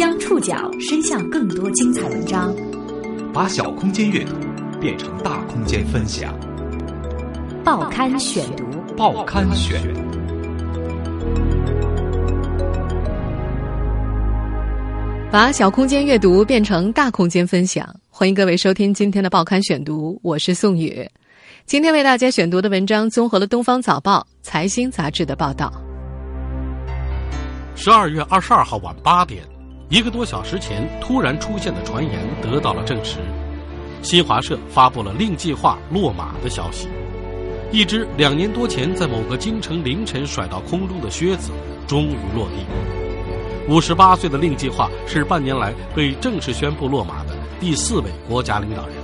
将触角伸向更多精彩文章，把小空间阅读变成大空间分享。报刊选读，报刊选。把小空间阅读变成大空间分享，欢迎各位收听今天的报刊选读，我是宋宇。今天为大家选读的文章综合了《东方早报》《财新》杂志的报道。十二月二十二号晚八点，一个多小时前突然出现的传言得到了证实，新华社发布了令计划落马的消息。一只两年多前在某个京城凌晨甩到空中的靴子，终于落地。五十八岁的令计划是半年来被正式宣布落马的第四位国家领导人。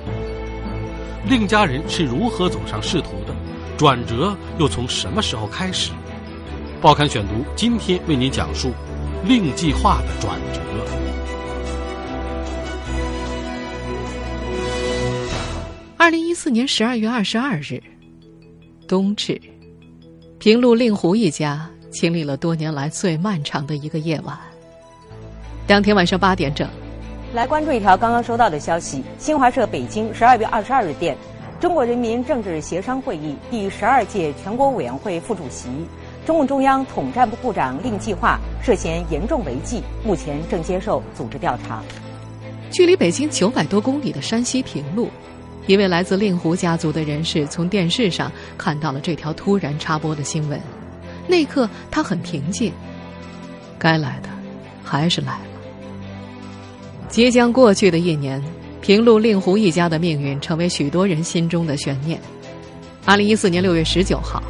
令家人是如何走上仕途的？转折又从什么时候开始？报刊选读今天为您讲述令计划的转折。二零一四年十二月二十二日，冬至，平陆令狐一家经历了多年来最漫长的一个夜晚。当天晚上八点整，来关注一条刚刚收到的消息：新华社北京十二月二十二日电，中国人民政治协商会议第十二届全国委员会副主席、中共中央统战部部长令计划涉嫌严重违纪，目前正接受组织调查。距离北京九百多公里的山西平陆，一位来自令狐家族的人士从电视上看到了这条突然插播的新闻，那一刻他很平静，该来的还是来了。即将过去的一年，平陆令狐一家的命运成为许多人心中的悬念。二零一四年六月十九号，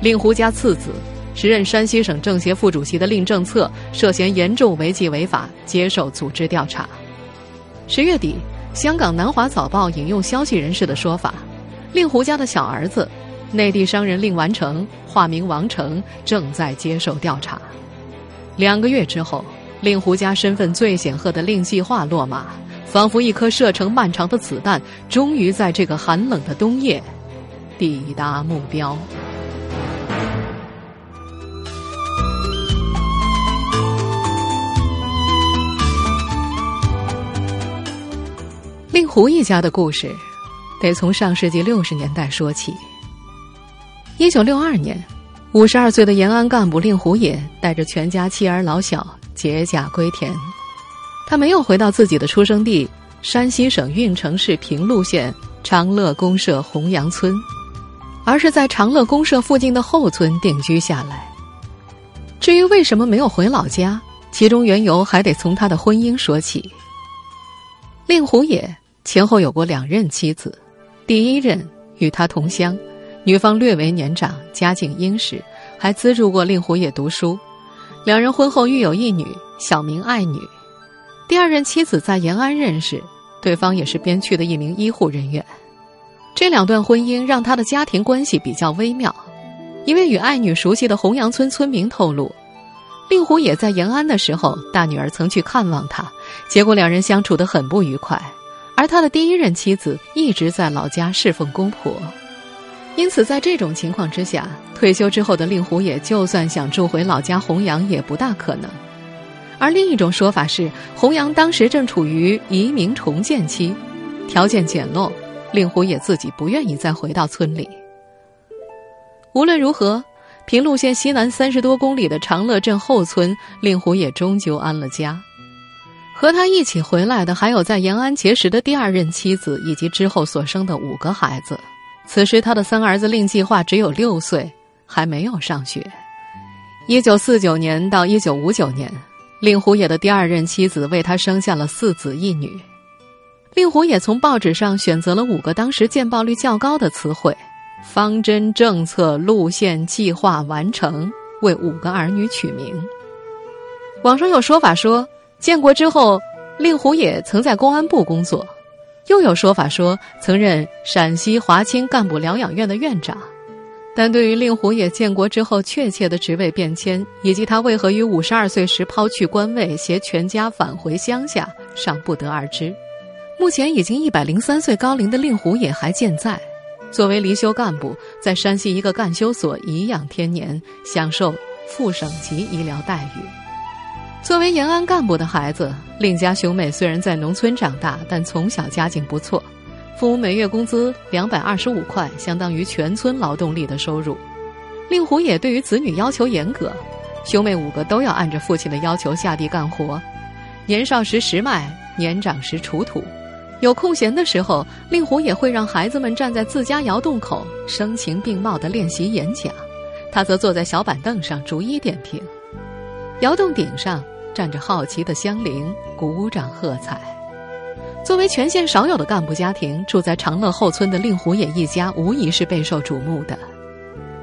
令狐家次子、时任山西省政协副主席的令政策涉嫌严重违纪违法，接受组织调查。十月底，香港南华早报引用消息人士的说法，令狐家的小儿子、内地商人令完成（化名王成）正在接受调查。两个月之后。令狐家身份最显赫的令计划落马，仿佛一颗射程漫长的子弹，终于在这个寒冷的冬夜抵达目标。胡一家的故事，得从上世纪六十年代说起。一九六二年，五十二岁的延安干部令狐野带着全家妻儿老小。解甲归田，他没有回到自己的出生地山西省运城市平陆县长乐公社洪阳村，而是在长乐公社附近的后村定居下来。至于为什么没有回老家，其中缘由还得从他的婚姻说起。令狐野前后有过两任妻子，第一任与他同乡，女方略为年长，家境殷实，还资助过令狐野读书。两人婚后育有一女，小名爱女。第二任妻子在延安认识，对方也是边区的一名医护人员。这两段婚姻让他的家庭关系比较微妙。一位与爱女熟悉的洪阳村村民透露，令狐也在延安的时候，大女儿曾去看望他，结果两人相处得很不愉快。而他的第一任妻子一直在老家侍奉公婆。因此，在这种情况之下，退休之后的令狐野就算想住回老家洪阳，也不大可能。而另一种说法是，洪阳当时正处于移民重建期，条件简陋，令狐野自己不愿意再回到村里。无论如何，平陆县西南三十多公里的长乐镇后村，令狐野终究安了家。和他一起回来的，还有在延安结识的第二任妻子，以及之后所生的五个孩子。此时，他的三儿子令计划只有六岁，还没有上学。一九四九年到一九五九年，令狐野的第二任妻子为他生下了四子一女。令狐野从报纸上选择了五个当时见报率较高的词汇：方针、政策、路线、计划、完成，为五个儿女取名。网上有说法说，建国之后，令狐野曾在公安部工作。又有说法说曾任陕西华清干部疗养院的院长，但对于令狐野建国之后确切的职位变迁，以及他为何于五十二岁时抛去官位，携全家返回乡下，尚不得而知。目前已经一百零三岁高龄的令狐野还健在，作为离休干部，在山西一个干休所颐养天年，享受副省级医疗待遇。作为延安干部的孩子，令家兄妹虽然在农村长大，但从小家境不错，父母每月工资两百二十五块，相当于全村劳动力的收入。令狐也对于子女要求严格，兄妹五个都要按着父亲的要求下地干活，年少时拾麦，年长时锄土。有空闲的时候，令狐也会让孩子们站在自家窑洞口，声情并茂地练习演讲，他则坐在小板凳上逐一点评。窑洞顶上站着好奇的乡邻，鼓掌喝彩。作为全县少有的干部家庭，住在长乐后村的令狐野一家无疑是备受瞩目的。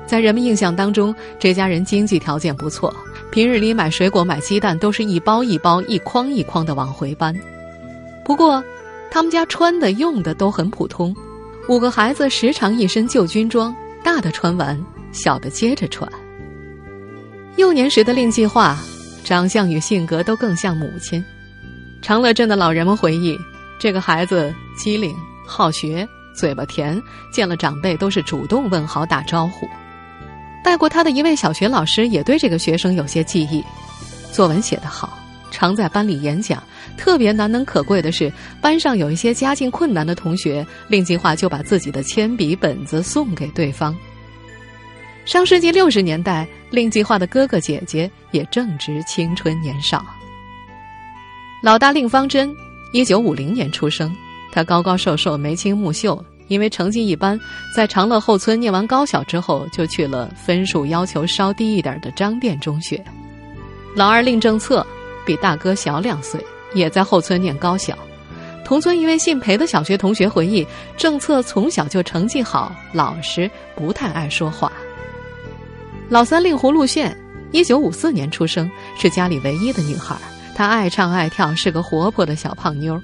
在人们印象当中，这家人经济条件不错，平日里买水果、买鸡蛋都是一包一包、一筐一筐的往回搬。不过，他们家穿的用的都很普通，五个孩子时常一身旧军装，大的穿完，小的接着穿。幼年时的令计划，长相与性格都更像母亲。长乐镇的老人们回忆，这个孩子机灵、好学、嘴巴甜，见了长辈都是主动问好、打招呼。带过他的一位小学老师也对这个学生有些记忆，作文写得好，常在班里演讲。特别难能可贵的是，班上有一些家境困难的同学，令计划就把自己的铅笔、本子送给对方。上世纪六十年代，令计划的哥哥姐姐也正值青春年少。老大令方真，一九五零年出生，他高高瘦瘦、眉清目秀，因为成绩一般，在长乐后村念完高小之后，就去了分数要求稍低一点的张店中学。老二令政策，比大哥小两岁。也在后村念高小，同村一位姓裴的小学同学回忆，政策从小就成绩好，老实，不太爱说话。老三令狐陆炫，一九五四年出生，是家里唯一的女孩。她爱唱爱跳，是个活泼的小胖妞。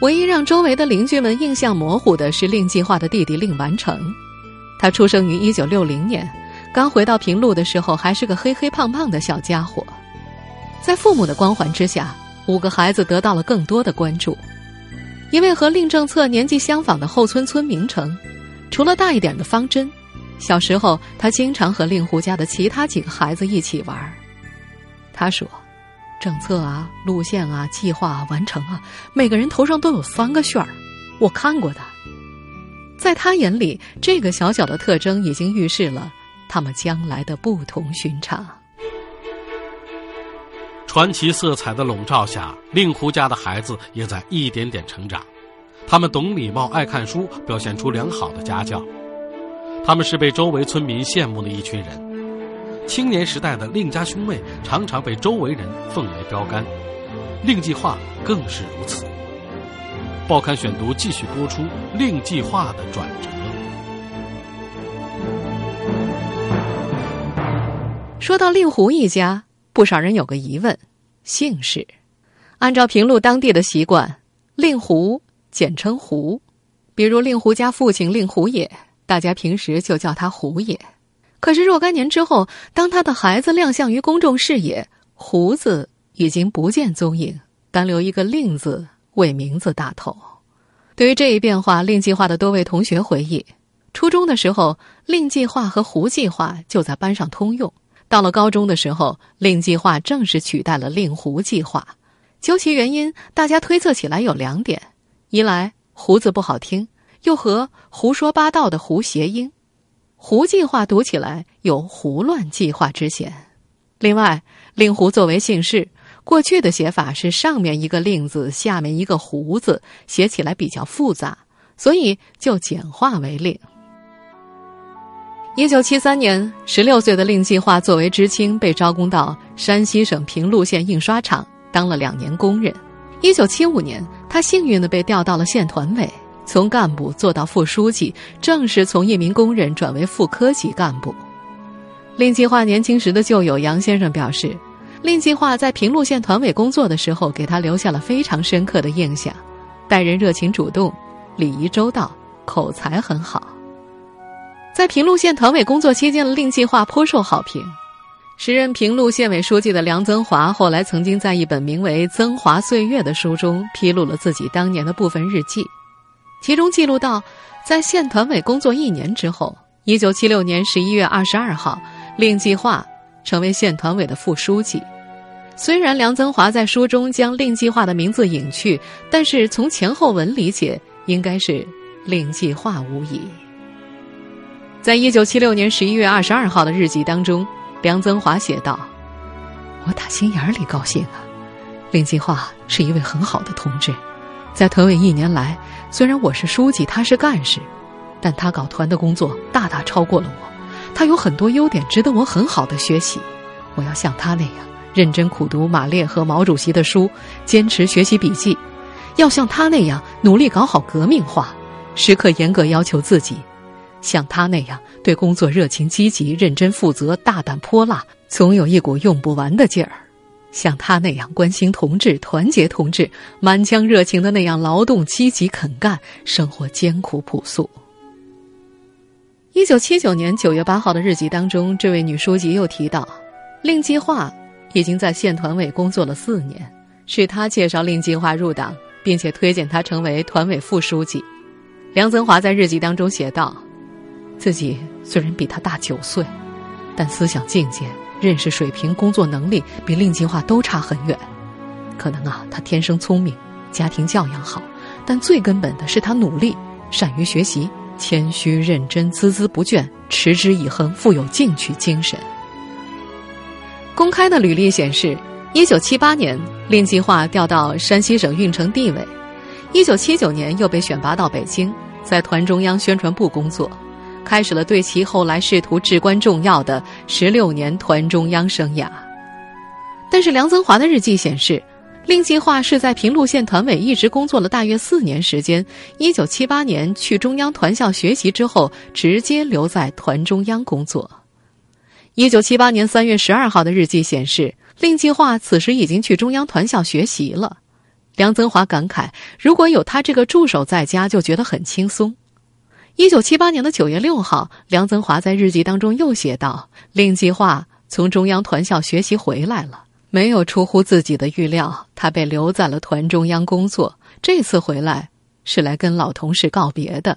唯一让周围的邻居们印象模糊的是令计划的弟弟令完成。他出生于一九六零年，刚回到平陆的时候还是个黑黑胖胖的小家伙，在父母的光环之下。五个孩子得到了更多的关注。一位和令政策年纪相仿的后村村民称，除了大一点的方针，小时候他经常和令狐家的其他几个孩子一起玩。他说：“政策啊、路线啊、计划啊、完成啊，每个人头上都有三个旋儿，我看过的。”在他眼里，这个小小的特征已经预示了他们将来的不同寻常。传奇色彩的笼罩下，令狐家的孩子也在一点点成长。他们懂礼貌、爱看书，表现出良好的家教。他们是被周围村民羡慕的一群人。青年时代的令家兄妹常常被周围人奉为标杆，令计划更是如此。报刊选读继续播出令计划的转折。说到令狐一家。不少人有个疑问：姓氏。按照平陆当地的习惯，令狐简称狐。比如令狐家父亲令狐野，大家平时就叫他胡爷。可是若干年之后，当他的孩子亮相于公众视野，胡子已经不见踪影，单留一个令字为名字大头。对于这一变化，令计划的多位同学回忆：初中的时候，令计划和胡计划就在班上通用。到了高中的时候，令计划正式取代了令狐计划。究其原因，大家推测起来有两点：一来“胡”子不好听，又和“胡说八道”的“胡”谐音，“胡计划”读起来有胡乱计划之嫌；另外，令狐作为姓氏，过去的写法是上面一个“令”字，下面一个“胡”字，写起来比较复杂，所以就简化为“令”。一九七三年，十六岁的令计划作为知青被招工到山西省平陆县印刷厂当了两年工人。一九七五年，他幸运的被调到了县团委，从干部做到副书记，正式从一名工人转为副科级干部。令计划年轻时的旧友杨先生表示，令计划在平陆县团委工作的时候，给他留下了非常深刻的印象，待人热情主动，礼仪周到，口才很好。在平陆县团委工作期间的令计划颇受好评。时任平陆县委书记的梁增华后来曾经在一本名为《增华岁月》的书中披露了自己当年的部分日记，其中记录到，在县团委工作一年之后，一九七六年十一月二十二号，令计划成为县团委的副书记。虽然梁增华在书中将令计划的名字隐去，但是从前后文理解，应该是令计划无疑。在一九七六年十一月二十二号的日记当中，梁增华写道：“我打心眼里高兴啊，令计划是一位很好的同志，在团委一年来，虽然我是书记，他是干事，但他搞团的工作大大超过了我，他有很多优点值得我很好的学习，我要像他那样认真苦读马列和毛主席的书，坚持学习笔记，要像他那样努力搞好革命化，时刻严格要求自己。”像他那样对工作热情积极、认真负责、大胆泼辣，总有一股用不完的劲儿；像他那样关心同志、团结同志、满腔热情的那样劳动积极肯干，生活艰苦朴素。一九七九年九月八号的日记当中，这位女书记又提到，令计划已经在县团委工作了四年，是他介绍令计划入党，并且推荐他成为团委副书记。梁增华在日记当中写道。自己虽然比他大九岁，但思想境界、认识水平、工作能力比令计划都差很远。可能啊，他天生聪明，家庭教养好，但最根本的是他努力、善于学习、谦虚认真、孜孜不倦、持之以恒、富有进取精神。公开的履历显示，一九七八年令计划调到山西省运城地委，一九七九年又被选拔到北京，在团中央宣传部工作。开始了对其后来仕途至关重要的十六年团中央生涯。但是梁增华的日记显示，令计划是在平陆县团委一直工作了大约四年时间。一九七八年去中央团校学习之后，直接留在团中央工作。一九七八年三月十二号的日记显示，令计划此时已经去中央团校学习了。梁增华感慨，如果有他这个助手在家，就觉得很轻松。一九七八年的九月六号，梁增华在日记当中又写道：“令计划从中央团校学习回来了，没有出乎自己的预料，他被留在了团中央工作。这次回来是来跟老同事告别的。”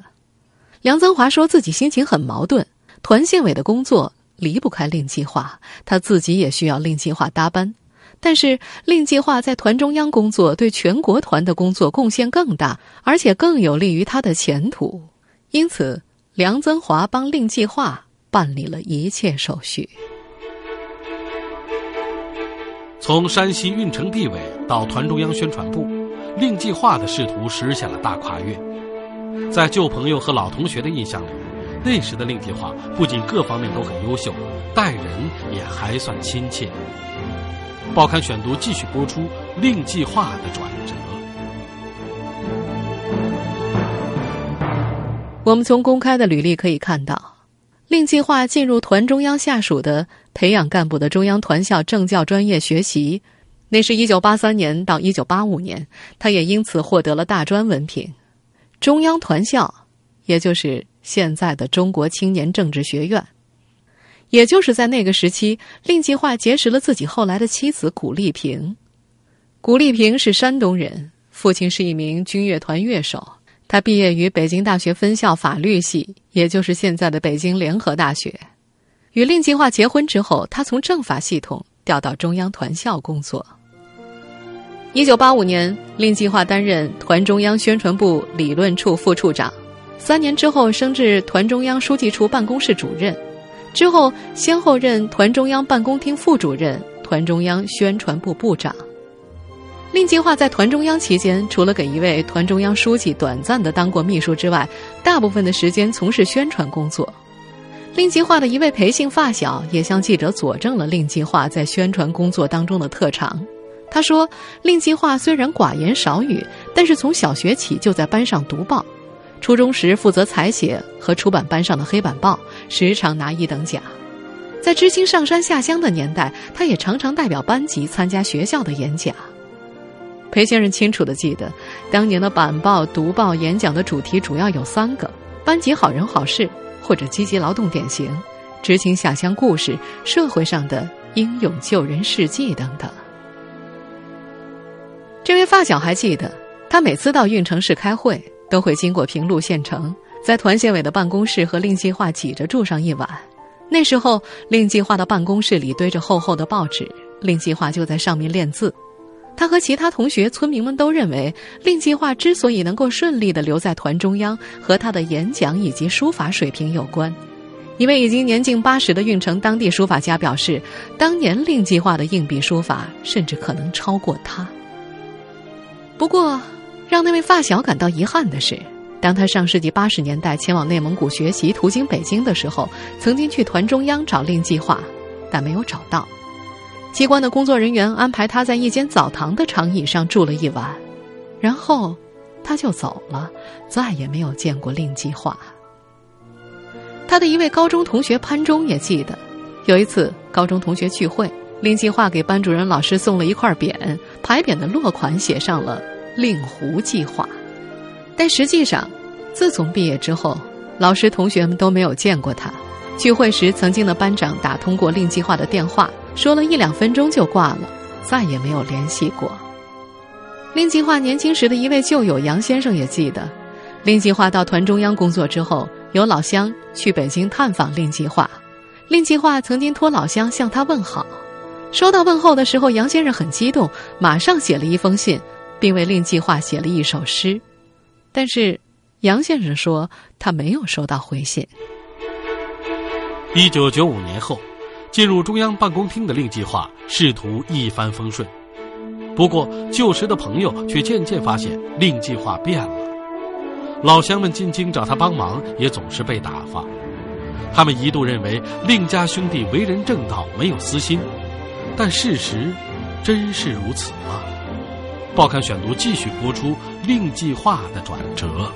梁增华说自己心情很矛盾，团县委的工作离不开令计划，他自己也需要令计划搭班，但是令计划在团中央工作，对全国团的工作贡献更大，而且更有利于他的前途。因此，梁增华帮令计划办理了一切手续。从山西运城地委到团中央宣传部，令计划的仕途实现了大跨越。在旧朋友和老同学的印象里，那时的令计划不仅各方面都很优秀，待人也还算亲切。报刊选读继续播出令计划的转折。我们从公开的履历可以看到，令计划进入团中央下属的培养干部的中央团校政教专业学习，那是一九八三年到一九八五年，他也因此获得了大专文凭。中央团校，也就是现在的中国青年政治学院，也就是在那个时期，令计划结识了自己后来的妻子古丽萍。古丽萍是山东人，父亲是一名军乐团乐手。他毕业于北京大学分校法律系，也就是现在的北京联合大学。与令计划结婚之后，他从政法系统调到中央团校工作。一九八五年，令计划担任团中央宣传部理论处副处长，三年之后升至团中央书记处办公室主任，之后先后任团中央办公厅副主任、团中央宣传部部长。令计划在团中央期间，除了给一位团中央书记短暂的当过秘书之外，大部分的时间从事宣传工作。令计划的一位培姓发小也向记者佐证了令计划在宣传工作当中的特长。他说：“令计划虽然寡言少语，但是从小学起就在班上读报，初中时负责采写和出版班上的黑板报，时常拿一等奖。在知青上山下乡的年代，他也常常代表班级参加学校的演讲。”裴先生清楚的记得，当年的板报、读报、演讲的主题主要有三个：班级好人好事，或者积极劳动典型、知青下乡故事、社会上的英勇救人事迹等等。这位发小还记得，他每次到运城市开会，都会经过平陆县城，在团县委的办公室和令计划挤着住上一晚。那时候，令计划的办公室里堆着厚厚的报纸。令计划就在上面练字。他和其他同学、村民们都认为，令计划之所以能够顺利的留在团中央，和他的演讲以及书法水平有关。一位已经年近八十的运城当地书法家表示，当年令计划的硬笔书法甚至可能超过他。不过，让那位发小感到遗憾的是，当他上世纪八十年代前往内蒙古学习，途经北京的时候，曾经去团中央找令计划，但没有找到。机关的工作人员安排他在一间澡堂的长椅上住了一晚，然后他就走了，再也没有见过令计划。他的一位高中同学潘忠也记得，有一次高中同学聚会，令计划给班主任老师送了一块匾，牌匾的落款写上了“令狐计划”。但实际上，自从毕业之后，老师同学们都没有见过他。聚会时，曾经的班长打通过令计划的电话。说了一两分钟就挂了，再也没有联系过。令计划年轻时的一位旧友杨先生也记得，令计划到团中央工作之后，有老乡去北京探访令计划，令计划曾经托老乡向他问好。收到问候的时候，杨先生很激动，马上写了一封信，并为令计划写了一首诗。但是，杨先生说他没有收到回信。一九九五年后。进入中央办公厅的令计划仕途一帆风顺，不过旧时的朋友却渐渐发现令计划变了。老乡们进京找他帮忙，也总是被打发。他们一度认为令家兄弟为人正道，没有私心，但事实真是如此吗？报刊选读继续播出令计划的转折。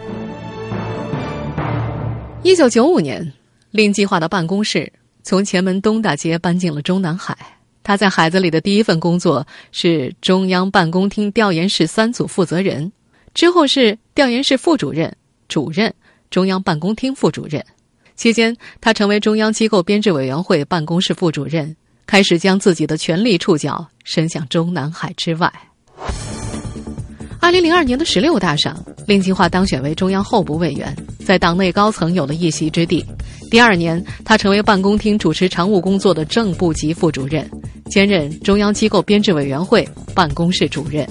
一九九五年，令计划的办公室。从前门东大街搬进了中南海。他在海子里的第一份工作是中央办公厅调研室三组负责人，之后是调研室副主任、主任、中央办公厅副主任。期间，他成为中央机构编制委员会办公室副主任，开始将自己的权力触角伸向中南海之外。二零零二年的十六大上，令计划当选为中央候补委员，在党内高层有了一席之地。第二年，他成为办公厅主持常务工作的正部级副主任，兼任中央机构编制委员会办公室主任。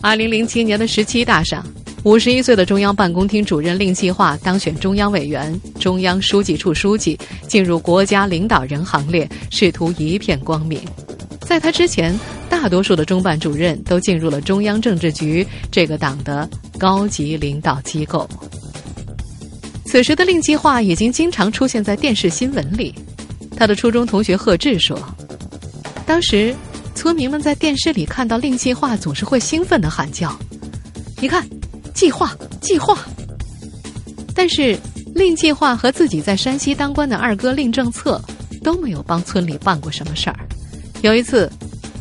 二零零七年的十七大上，五十一岁的中央办公厅主任令计划当选中央委员、中央书记处书记，进入国家领导人行列，仕途一片光明。在他之前，大多数的中办主任都进入了中央政治局这个党的高级领导机构。此时的令计划已经经常出现在电视新闻里。他的初中同学贺志说：“当时，村民们在电视里看到令计划，总是会兴奋的喊叫：‘你看，计划，计划！’但是，令计划和自己在山西当官的二哥令政策都没有帮村里办过什么事儿。有一次，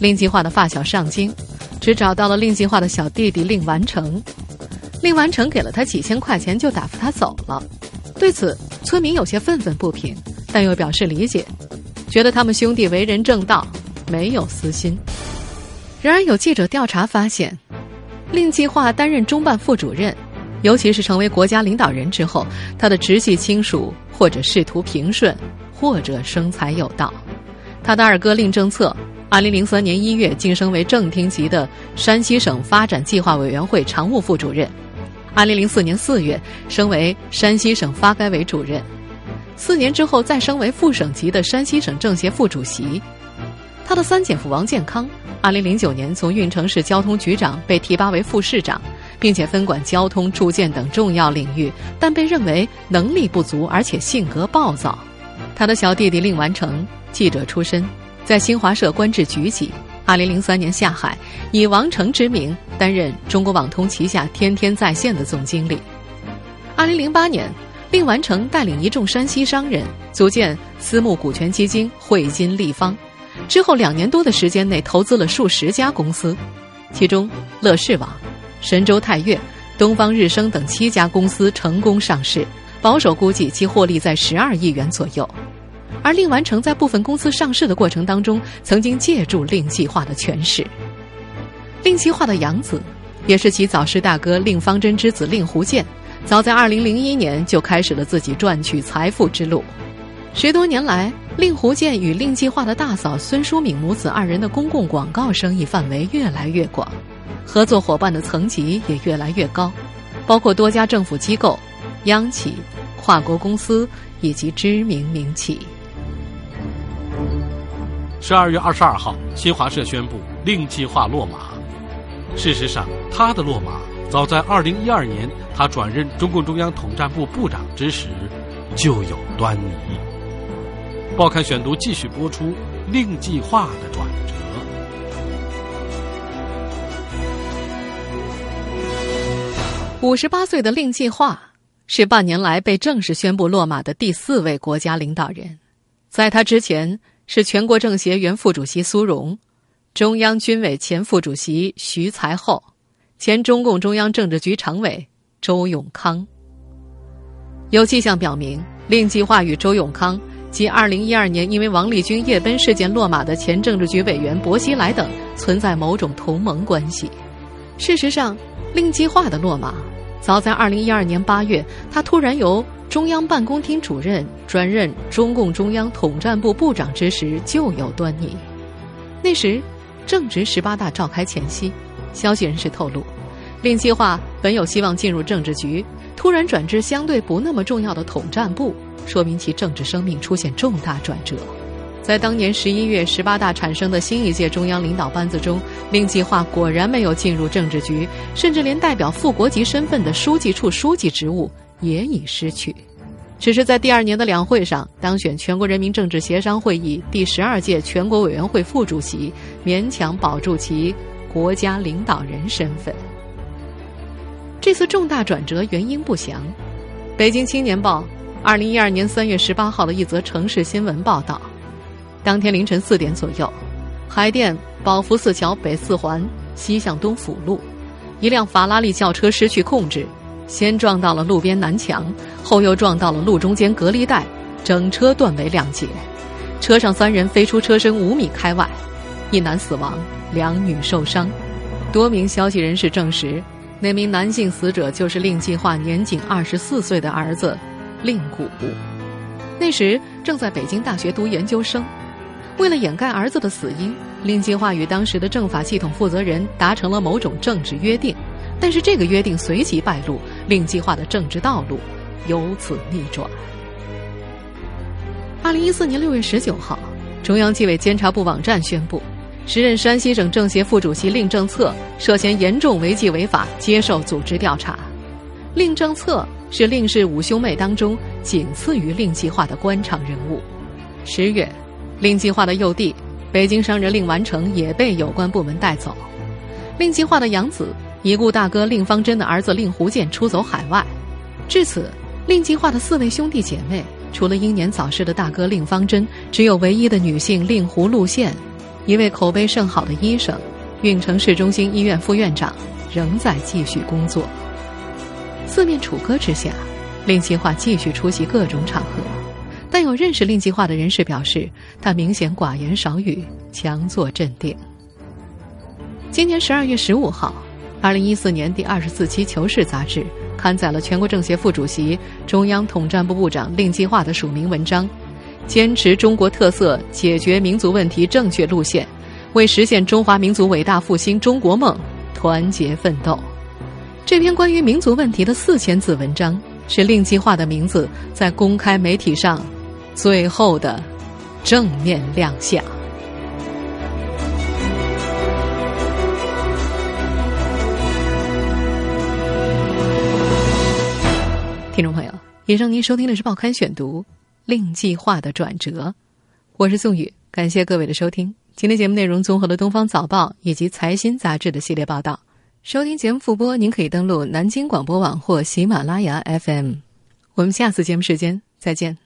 令计划的发小上京，只找到了令计划的小弟弟令完成。令完成给了他几千块钱，就打发他走了。对此，村民有些愤愤不平，但又表示理解，觉得他们兄弟为人正道，没有私心。然而，有记者调查发现，令计划担任中办副主任，尤其是成为国家领导人之后，他的直系亲属或者仕途平顺，或者生财有道。他的二哥令政策，二零零三年一月晋升为正厅级的山西省发展计划委员会常务副主任。二零零四年四月，升为山西省发改委主任，四年之后再升为副省级的山西省政协副主席。他的三姐夫王建康，二零零九年从运城市交通局长被提拔为副市长，并且分管交通、住建等重要领域，但被认为能力不足，而且性格暴躁。他的小弟弟令完成，记者出身，在新华社官至局级。二零零三年下海，以王成之名担任中国网通旗下“天天在线”的总经理。二零零八年，令完成带领一众山西商人组建私募股权基金汇金立方，之后两年多的时间内投资了数十家公司，其中乐视网、神州泰岳、东方日升等七家公司成功上市，保守估计其获利在十二亿元左右。而令完成在部分公司上市的过程当中，曾经借助令计划的权势。令计划的养子，也是其早逝大哥令方针之子令狐建，早在二零零一年就开始了自己赚取财富之路。十多年来，令狐健与令计划的大嫂孙淑敏母子二人的公共广告生意范围越来越广，合作伙伴的层级也越来越高，包括多家政府机构、央企、跨国公司以及知名民企。十二月二十二号，新华社宣布令计划落马。事实上，他的落马早在二零一二年，他转任中共中央统战部部长之时就有端倪。报刊选读继续播出令计划的转折。五十八岁的令计划是半年来被正式宣布落马的第四位国家领导人，在他之前是全国政协原副主席苏荣。中央军委前副主席徐才厚，前中共中央政治局常委周永康。有迹象表明，令计划与周永康及2012年因为王立军夜奔事件落马的前政治局委员薄熙来等存在某种同盟关系。事实上，令计划的落马，早在2012年8月，他突然由中央办公厅主任转任中共中央统战部部长之时就有端倪。那时。正值十八大召开前夕，消息人士透露，令计划本有希望进入政治局，突然转至相对不那么重要的统战部，说明其政治生命出现重大转折。在当年十一月十八大产生的新一届中央领导班子中，令计划果然没有进入政治局，甚至连代表副国级身份的书记处书记职务也已失去。只是在第二年的两会上当选全国人民政治协商会议第十二届全国委员会副主席，勉强保住其国家领导人身份。这次重大转折原因不详。北京青年报二零一二年三月十八号的一则城市新闻报道：当天凌晨四点左右，海淀宝福寺桥北四环西向东辅路，一辆法拉利轿车失去控制。先撞到了路边南墙，后又撞到了路中间隔离带，整车断为两截，车上三人飞出车身五米开外，一男死亡，两女受伤。多名消息人士证实，那名男性死者就是令计划年仅二十四岁的儿子令谷，那时正在北京大学读研究生。为了掩盖儿子的死因，令计划与当时的政法系统负责人达成了某种政治约定。但是这个约定随即败露，令计划的政治道路由此逆转。二零一四年六月十九号，中央纪委监察部网站宣布，时任山西省政协副主席令政策涉嫌严重违纪违法，接受组织调查。令政策是令氏五兄妹当中仅次于令计划的官场人物。十月，令计划的幼弟北京商人令完成也被有关部门带走。令计划的养子。已故大哥令方针的儿子令狐健出走海外，至此，令计划的四位兄弟姐妹，除了英年早逝的大哥令方针，只有唯一的女性令狐路线，一位口碑甚好的医生，运城市中心医院副院长，仍在继续工作。四面楚歌之下，令计划继续出席各种场合，但有认识令计划的人士表示，他明显寡言少语，强作镇定。今年十二月十五号。二零一四年第二十四期《求是》杂志刊载了全国政协副主席、中央统战部部长令计划的署名文章，坚持中国特色解决民族问题正确路线，为实现中华民族伟大复兴中国梦团结奋斗。这篇关于民族问题的四千字文章，是令计划的名字在公开媒体上最后的正面亮相。听众朋友，以上您收听的是《报刊选读》，令计划的转折，我是宋宇，感谢各位的收听。今天节目内容综合了《东方早报》以及《财新》杂志的系列报道。收听节目复播，您可以登录南京广播网或喜马拉雅 FM。我们下次节目时间再见。